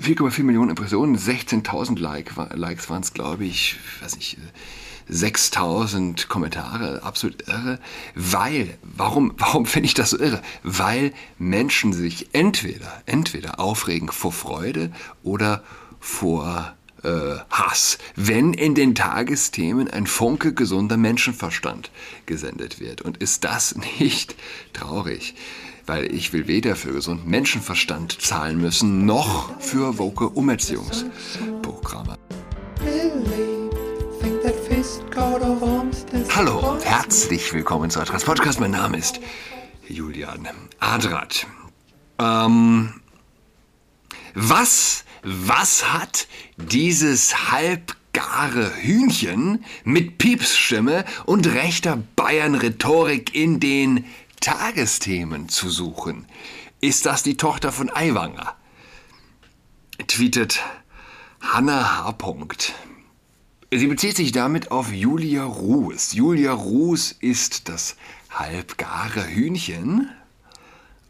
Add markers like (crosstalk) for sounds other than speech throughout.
4,4 Millionen Impressionen, 16.000 like, Likes waren es, glaube ich, weiß nicht, 6000 Kommentare, absolut irre. Weil, warum, warum finde ich das so irre? Weil Menschen sich entweder, entweder aufregen vor Freude oder vor äh, Hass, wenn in den Tagesthemen ein Funke gesunder Menschenverstand gesendet wird. Und ist das (laughs) nicht traurig? Weil ich will weder für gesunden Menschenverstand zahlen müssen, noch für woke Umerziehungsprogramme. Hallo und herzlich willkommen zu Adras Podcast. Mein Name ist Julian Adrat. Ähm, was, was hat dieses halbgare Hühnchen mit Piepsstimme und rechter Bayern-Rhetorik in den Tagesthemen zu suchen? Ist das die Tochter von Aiwanger? Tweetet Hannah H. Sie bezieht sich damit auf Julia Ruß. Julia Ruß ist das halbgare Hühnchen,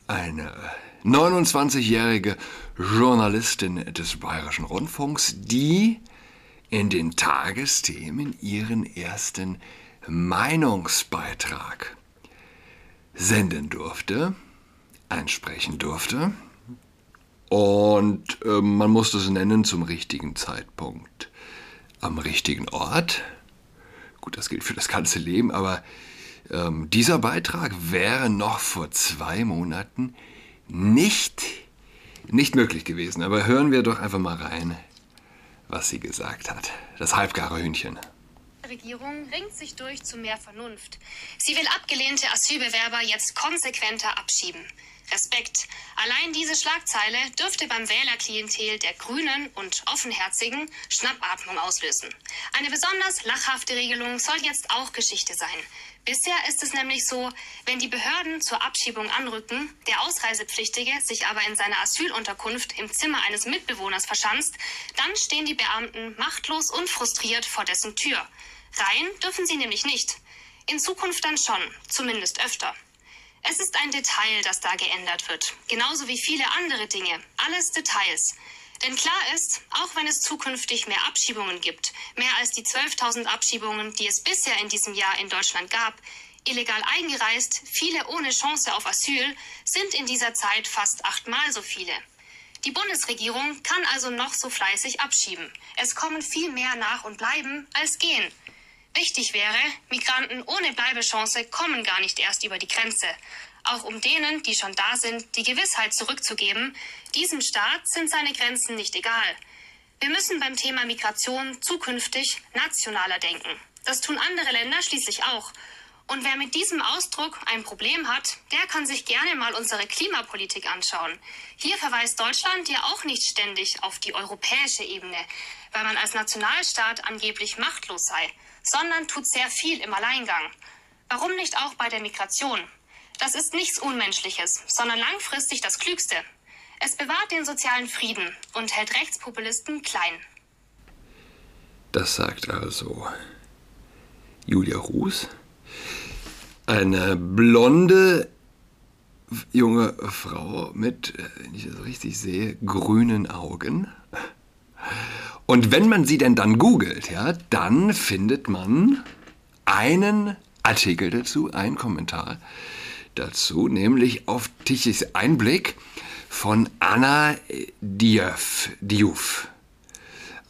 eine 29-jährige Journalistin des Bayerischen Rundfunks, die in den Tagesthemen ihren ersten Meinungsbeitrag senden durfte, einsprechen durfte. Und äh, man muss es nennen zum richtigen Zeitpunkt am richtigen Ort. Gut, das gilt für das ganze Leben, aber ähm, dieser Beitrag wäre noch vor zwei Monaten nicht, nicht möglich gewesen. Aber hören wir doch einfach mal rein, was sie gesagt hat. Das halbgare Hühnchen. Regierung ringt sich durch zu mehr Vernunft. Sie will abgelehnte Asylbewerber jetzt konsequenter abschieben. Respekt. Allein diese Schlagzeile dürfte beim Wählerklientel der Grünen und Offenherzigen Schnappatmung auslösen. Eine besonders lachhafte Regelung soll jetzt auch Geschichte sein. Bisher ist es nämlich so, wenn die Behörden zur Abschiebung anrücken, der Ausreisepflichtige sich aber in seiner Asylunterkunft im Zimmer eines Mitbewohners verschanzt, dann stehen die Beamten machtlos und frustriert vor dessen Tür. Rein dürfen sie nämlich nicht. In Zukunft dann schon, zumindest öfter. Es ist ein Detail, das da geändert wird, genauso wie viele andere Dinge, alles Details. Denn klar ist, auch wenn es zukünftig mehr Abschiebungen gibt, mehr als die 12.000 Abschiebungen, die es bisher in diesem Jahr in Deutschland gab, illegal eingereist, viele ohne Chance auf Asyl, sind in dieser Zeit fast achtmal so viele. Die Bundesregierung kann also noch so fleißig abschieben. Es kommen viel mehr nach und bleiben als gehen. Wichtig wäre, Migranten ohne Bleibechance kommen gar nicht erst über die Grenze. Auch um denen, die schon da sind, die Gewissheit zurückzugeben, diesem Staat sind seine Grenzen nicht egal. Wir müssen beim Thema Migration zukünftig nationaler denken. Das tun andere Länder schließlich auch. Und wer mit diesem Ausdruck ein Problem hat, der kann sich gerne mal unsere Klimapolitik anschauen. Hier verweist Deutschland ja auch nicht ständig auf die europäische Ebene, weil man als Nationalstaat angeblich machtlos sei sondern tut sehr viel im Alleingang. Warum nicht auch bei der Migration? Das ist nichts Unmenschliches, sondern langfristig das Klügste. Es bewahrt den sozialen Frieden und hält Rechtspopulisten klein. Das sagt also Julia Ruß, eine blonde junge Frau mit, wenn ich das richtig sehe, grünen Augen. Und wenn man sie denn dann googelt, ja, dann findet man einen Artikel dazu, einen Kommentar dazu, nämlich auf Tichys Einblick von Anna Diouf, Diouf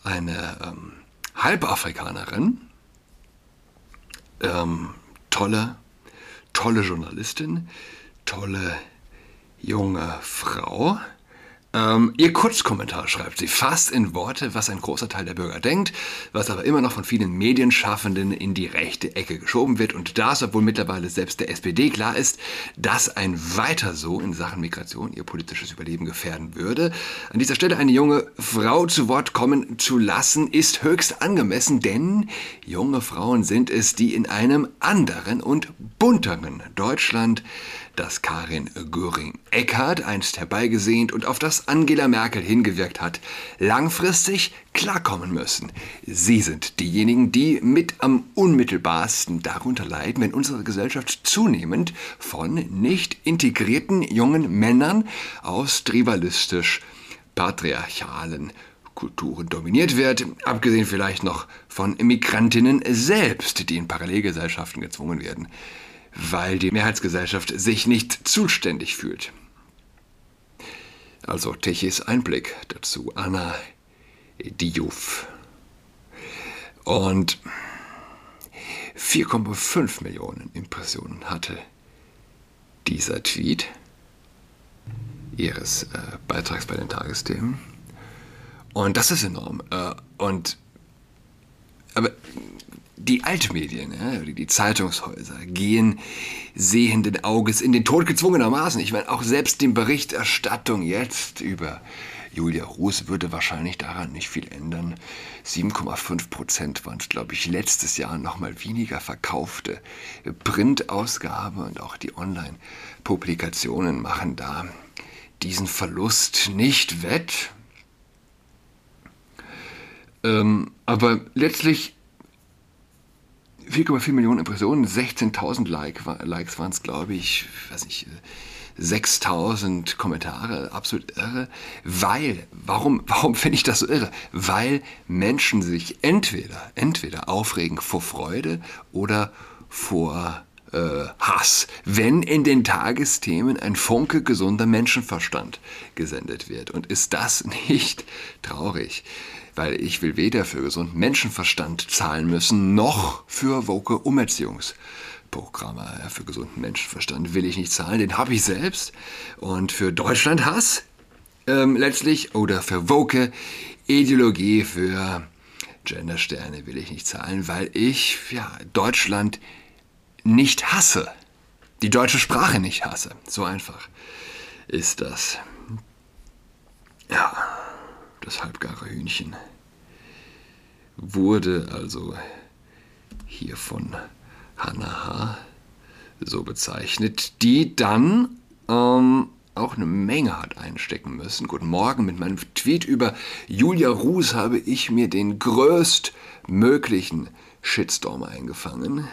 eine ähm, Halbafrikanerin, ähm, tolle, tolle Journalistin, tolle junge Frau, ähm, ihr Kurzkommentar schreibt sie fast in Worte, was ein großer Teil der Bürger denkt, was aber immer noch von vielen Medienschaffenden in die rechte Ecke geschoben wird und das, obwohl mittlerweile selbst der SPD klar ist, dass ein weiter so in Sachen Migration ihr politisches Überleben gefährden würde. An dieser Stelle eine junge Frau zu Wort kommen zu lassen, ist höchst angemessen, denn junge Frauen sind es, die in einem anderen und bunteren Deutschland das Karin Göring-Eckardt einst herbeigesehnt und auf das Angela Merkel hingewirkt hat, langfristig klarkommen müssen. Sie sind diejenigen, die mit am unmittelbarsten darunter leiden, wenn unsere Gesellschaft zunehmend von nicht integrierten jungen Männern aus tribalistisch patriarchalen Kulturen dominiert wird, abgesehen vielleicht noch von Migrantinnen selbst, die in Parallelgesellschaften gezwungen werden, weil die Mehrheitsgesellschaft sich nicht zuständig fühlt. Also Techis Einblick dazu, Anna Diouf. Und 4,5 Millionen Impressionen hatte dieser Tweet ihres äh, Beitrags bei den Tagesthemen. Und das ist enorm. Äh, und aber die Altmedien, ja, die Zeitungshäuser, gehen sehenden Auges in den Tod gezwungenermaßen. Ich meine, auch selbst die Berichterstattung jetzt über Julia Ruß würde wahrscheinlich daran nicht viel ändern. 7,5 Prozent waren es, glaube ich, letztes Jahr nochmal weniger verkaufte Printausgabe und auch die Online-Publikationen machen da diesen Verlust nicht wett. Ähm, aber letztlich 4,4 Millionen Impressionen, 16.000 like, Likes waren es, glaube ich, weiß nicht, 6000 Kommentare, absolut irre. Weil, warum, warum finde ich das so irre? Weil Menschen sich entweder, entweder aufregen vor Freude oder vor äh, Hass, wenn in den Tagesthemen ein Funke gesunder Menschenverstand gesendet wird. Und ist das (laughs) nicht traurig? Weil ich will weder für gesunden Menschenverstand zahlen müssen, noch für woke Umerziehungsprogramme. Für gesunden Menschenverstand will ich nicht zahlen, den habe ich selbst. Und für Deutschland Hass ähm, letztlich oder für woke Ideologie, für Gendersterne will ich nicht zahlen, weil ich ja, Deutschland nicht hasse. Die deutsche Sprache nicht hasse. So einfach ist das. Ja, das halbgare Hühnchen wurde also hier von Hannah so bezeichnet, die dann ähm, auch eine Menge hat einstecken müssen. Guten Morgen, mit meinem Tweet über Julia Ruß habe ich mir den größtmöglichen Shitstorm eingefangen.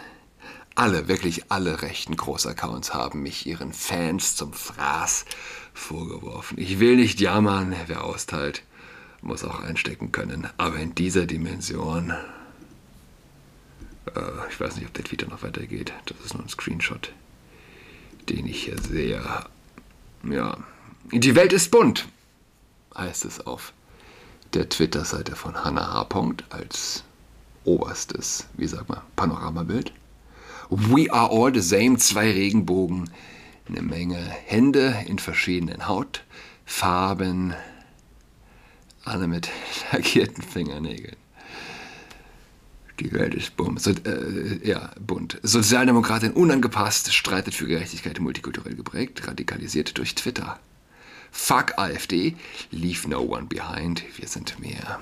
Alle, wirklich alle rechten Großaccounts haben mich ihren Fans zum Fraß vorgeworfen. Ich will nicht jammern, wer austeilt, muss auch einstecken können. Aber in dieser Dimension, äh, ich weiß nicht, ob der Tweet noch weitergeht. Das ist nur ein Screenshot, den ich hier sehe. Ja, die Welt ist bunt, heißt es auf der Twitter-Seite von Hannah H. als oberstes, wie sagt man, Panoramabild. We are all the same, zwei Regenbogen, eine Menge Hände in verschiedenen Hautfarben, alle mit (laughs) lackierten Fingernägeln. Die Welt ist bunt. So, äh, ja, bunt. Sozialdemokratin unangepasst, streitet für Gerechtigkeit, multikulturell geprägt, radikalisiert durch Twitter. Fuck AfD, leave no one behind, wir sind mehr.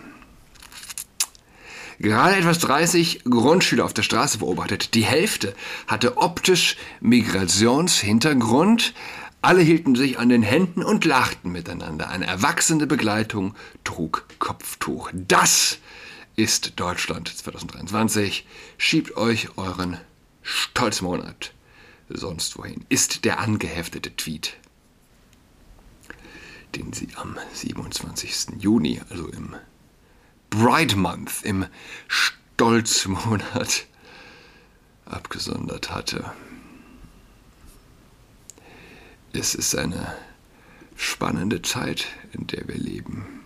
Gerade etwas 30 Grundschüler auf der Straße beobachtet. Die Hälfte hatte optisch Migrationshintergrund. Alle hielten sich an den Händen und lachten miteinander. Eine erwachsene Begleitung trug Kopftuch. Das ist Deutschland 2023. Schiebt euch euren Stolzmonat sonst wohin. Ist der angeheftete Tweet, den sie am 27. Juni, also im Bride Month im Stolzmonat abgesondert hatte. Es ist eine spannende Zeit, in der wir leben.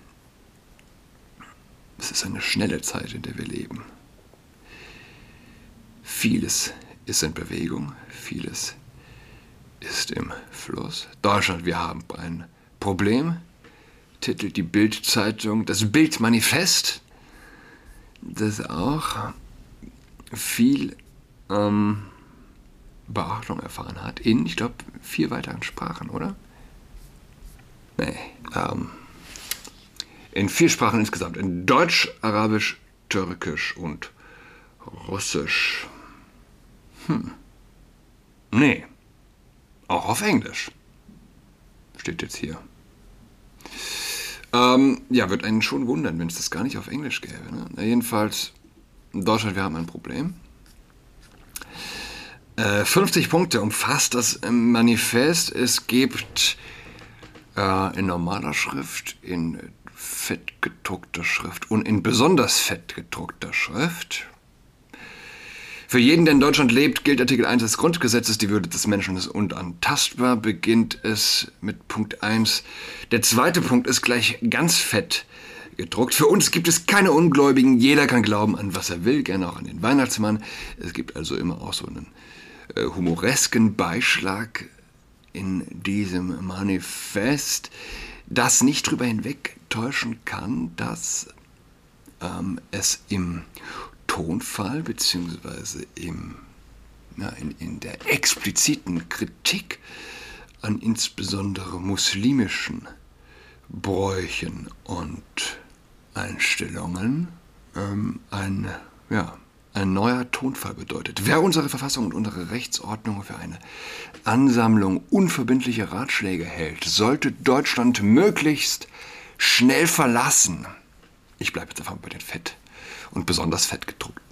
Es ist eine schnelle Zeit, in der wir leben. Vieles ist in Bewegung, vieles ist im Fluss. Deutschland, wir haben ein Problem titelt die Bildzeitung das Bildmanifest, das auch viel ähm, Beachtung erfahren hat in, ich glaube, vier weiteren Sprachen, oder? Nee, ähm, in vier Sprachen insgesamt. In Deutsch, Arabisch, Türkisch und Russisch. Hm. Nee. Auch auf Englisch. Steht jetzt hier. Ähm, ja, wird einen schon wundern, wenn es das gar nicht auf Englisch gäbe. Ne? Jedenfalls, in Deutschland, wir haben ein Problem. Äh, 50 Punkte umfasst das Manifest. Es gibt Äh, in normaler Schrift, in fett gedruckter Schrift und in besonders fett gedruckter Schrift. Für jeden, der in Deutschland lebt, gilt Artikel 1 des Grundgesetzes, die Würde des Menschen ist unantastbar, beginnt es mit Punkt 1. Der zweite Punkt ist gleich ganz fett gedruckt. Für uns gibt es keine Ungläubigen, jeder kann glauben an was er will, gerne auch an den Weihnachtsmann. Es gibt also immer auch so einen äh, humoresken Beischlag in diesem Manifest, das nicht darüber hinwegtäuschen kann, dass ähm, es im Tonfall beziehungsweise im, in, in der expliziten Kritik an insbesondere muslimischen Bräuchen und Einstellungen ähm, ein, ja, ein neuer Tonfall bedeutet. Wer unsere Verfassung und unsere Rechtsordnung für eine Ansammlung unverbindlicher Ratschläge hält, sollte Deutschland möglichst schnell verlassen. Ich bleibe jetzt einfach bei den fett und besonders fett Punkten.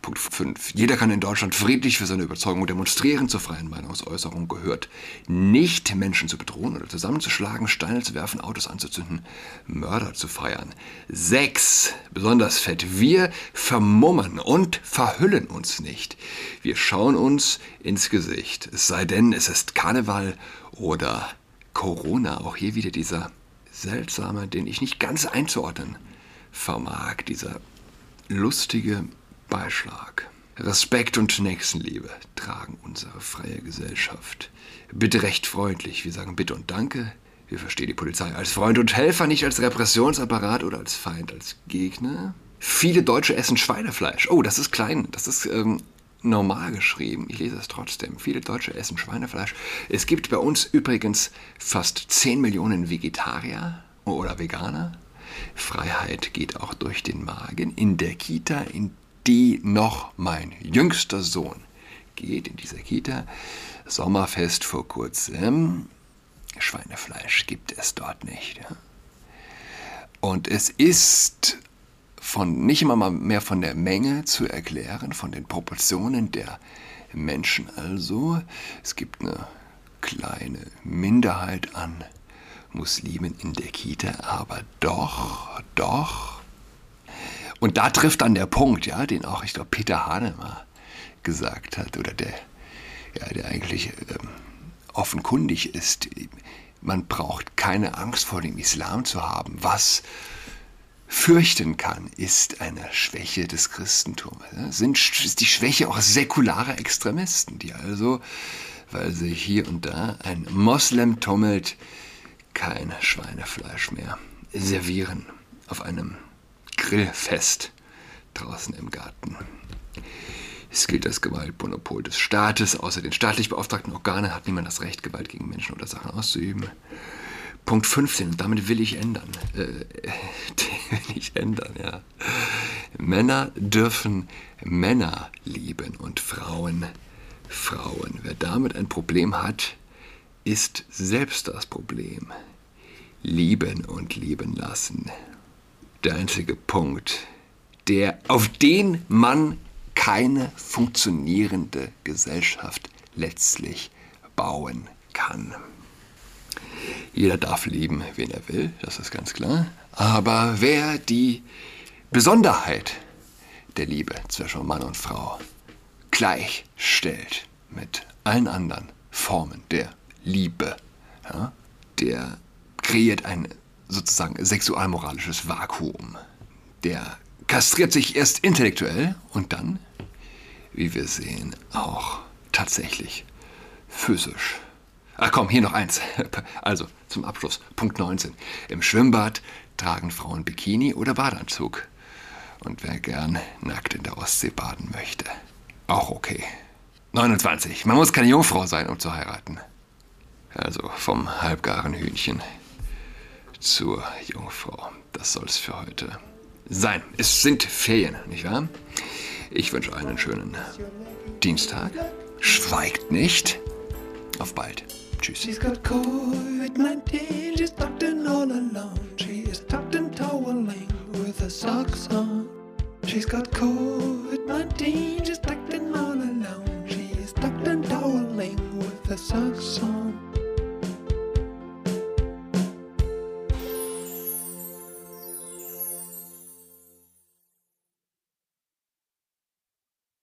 Punkt 5. Jeder kann in Deutschland friedlich für seine Überzeugung demonstrieren. Zur freien Meinungsäußerung gehört nicht, Menschen zu bedrohen oder zusammenzuschlagen, Steine zu werfen, Autos anzuzünden, Mörder zu feiern. 6. Besonders fett. Wir vermummen und verhüllen uns nicht. Wir schauen uns ins Gesicht. Es sei denn, es ist Karneval oder Corona. Auch hier wieder dieser seltsame, den ich nicht ganz einzuordnen vermag, dieser lustige Beischlag. Respekt und Nächstenliebe tragen unsere freie Gesellschaft. Bitte recht freundlich. Wir sagen Bitte und Danke. Wir verstehen die Polizei als Freund und Helfer, nicht als Repressionsapparat oder als Feind, als Gegner. Viele Deutsche essen Schweinefleisch. Oh, das ist klein. Das ist ähm, normal geschrieben. Ich lese es trotzdem. Viele Deutsche essen Schweinefleisch. Es gibt bei uns übrigens fast 10 Millionen Vegetarier oder Veganer. Freiheit geht auch durch den Magen. In der Kita, in die noch mein jüngster Sohn geht, in dieser Kita, Sommerfest vor kurzem, Schweinefleisch gibt es dort nicht. Ja? Und es ist von, nicht immer mehr von der Menge zu erklären, von den Proportionen der Menschen also. Es gibt eine kleine Minderheit an Muslimen in der Kita, aber doch, doch. Und da trifft dann der Punkt, ja, den auch, ich glaube, Peter Hahnemann gesagt hat, oder der, ja, der eigentlich ähm, offenkundig ist. Man braucht keine Angst vor dem Islam zu haben. Was fürchten kann, ist eine Schwäche des Christentums. Sind, ist die Schwäche auch säkularer Extremisten, die also, weil sie hier und da ein Moslem tummelt, kein Schweinefleisch mehr servieren auf einem Grillfest draußen im Garten. Es gilt das Gewaltmonopol des Staates. Außer den staatlich beauftragten Organen hat niemand das Recht, Gewalt gegen Menschen oder Sachen auszuüben. Punkt 15, und damit will ich ändern. Äh, (laughs) will ich ändern, ja. Männer dürfen Männer lieben und Frauen Frauen. Wer damit ein Problem hat, ist selbst das Problem. Lieben und lieben lassen. Der einzige Punkt, der, auf den man keine funktionierende Gesellschaft letztlich bauen kann. Jeder darf lieben, wen er will, das ist ganz klar. Aber wer die Besonderheit der Liebe zwischen Mann und Frau gleichstellt mit allen anderen Formen der Liebe, ja, der kreiert ein sozusagen sexualmoralisches Vakuum. Der kastriert sich erst intellektuell und dann, wie wir sehen, auch tatsächlich physisch. Ach komm, hier noch eins. (laughs) Also zum Abschluss, Punkt 19. Im Schwimmbad tragen Frauen Bikini oder Badeanzug. Und wer gern nackt in der Ostsee baden möchte, auch okay. 29. Man muss keine Jungfrau sein, um zu heiraten. Also vom halbgaren Hühnchen zur Jungfrau. Das soll es für heute sein. Es sind Ferien, nicht wahr? Ich wünsche einen schönen Dienstag. Schweigt nicht. Auf bald. Tschüss. She's got COVID-19, she's tucked in all alone. She is tucked in toweling with her socks on. She's got COVID-19, she's tucked in all alone. She is tucked in toweling with her socks on.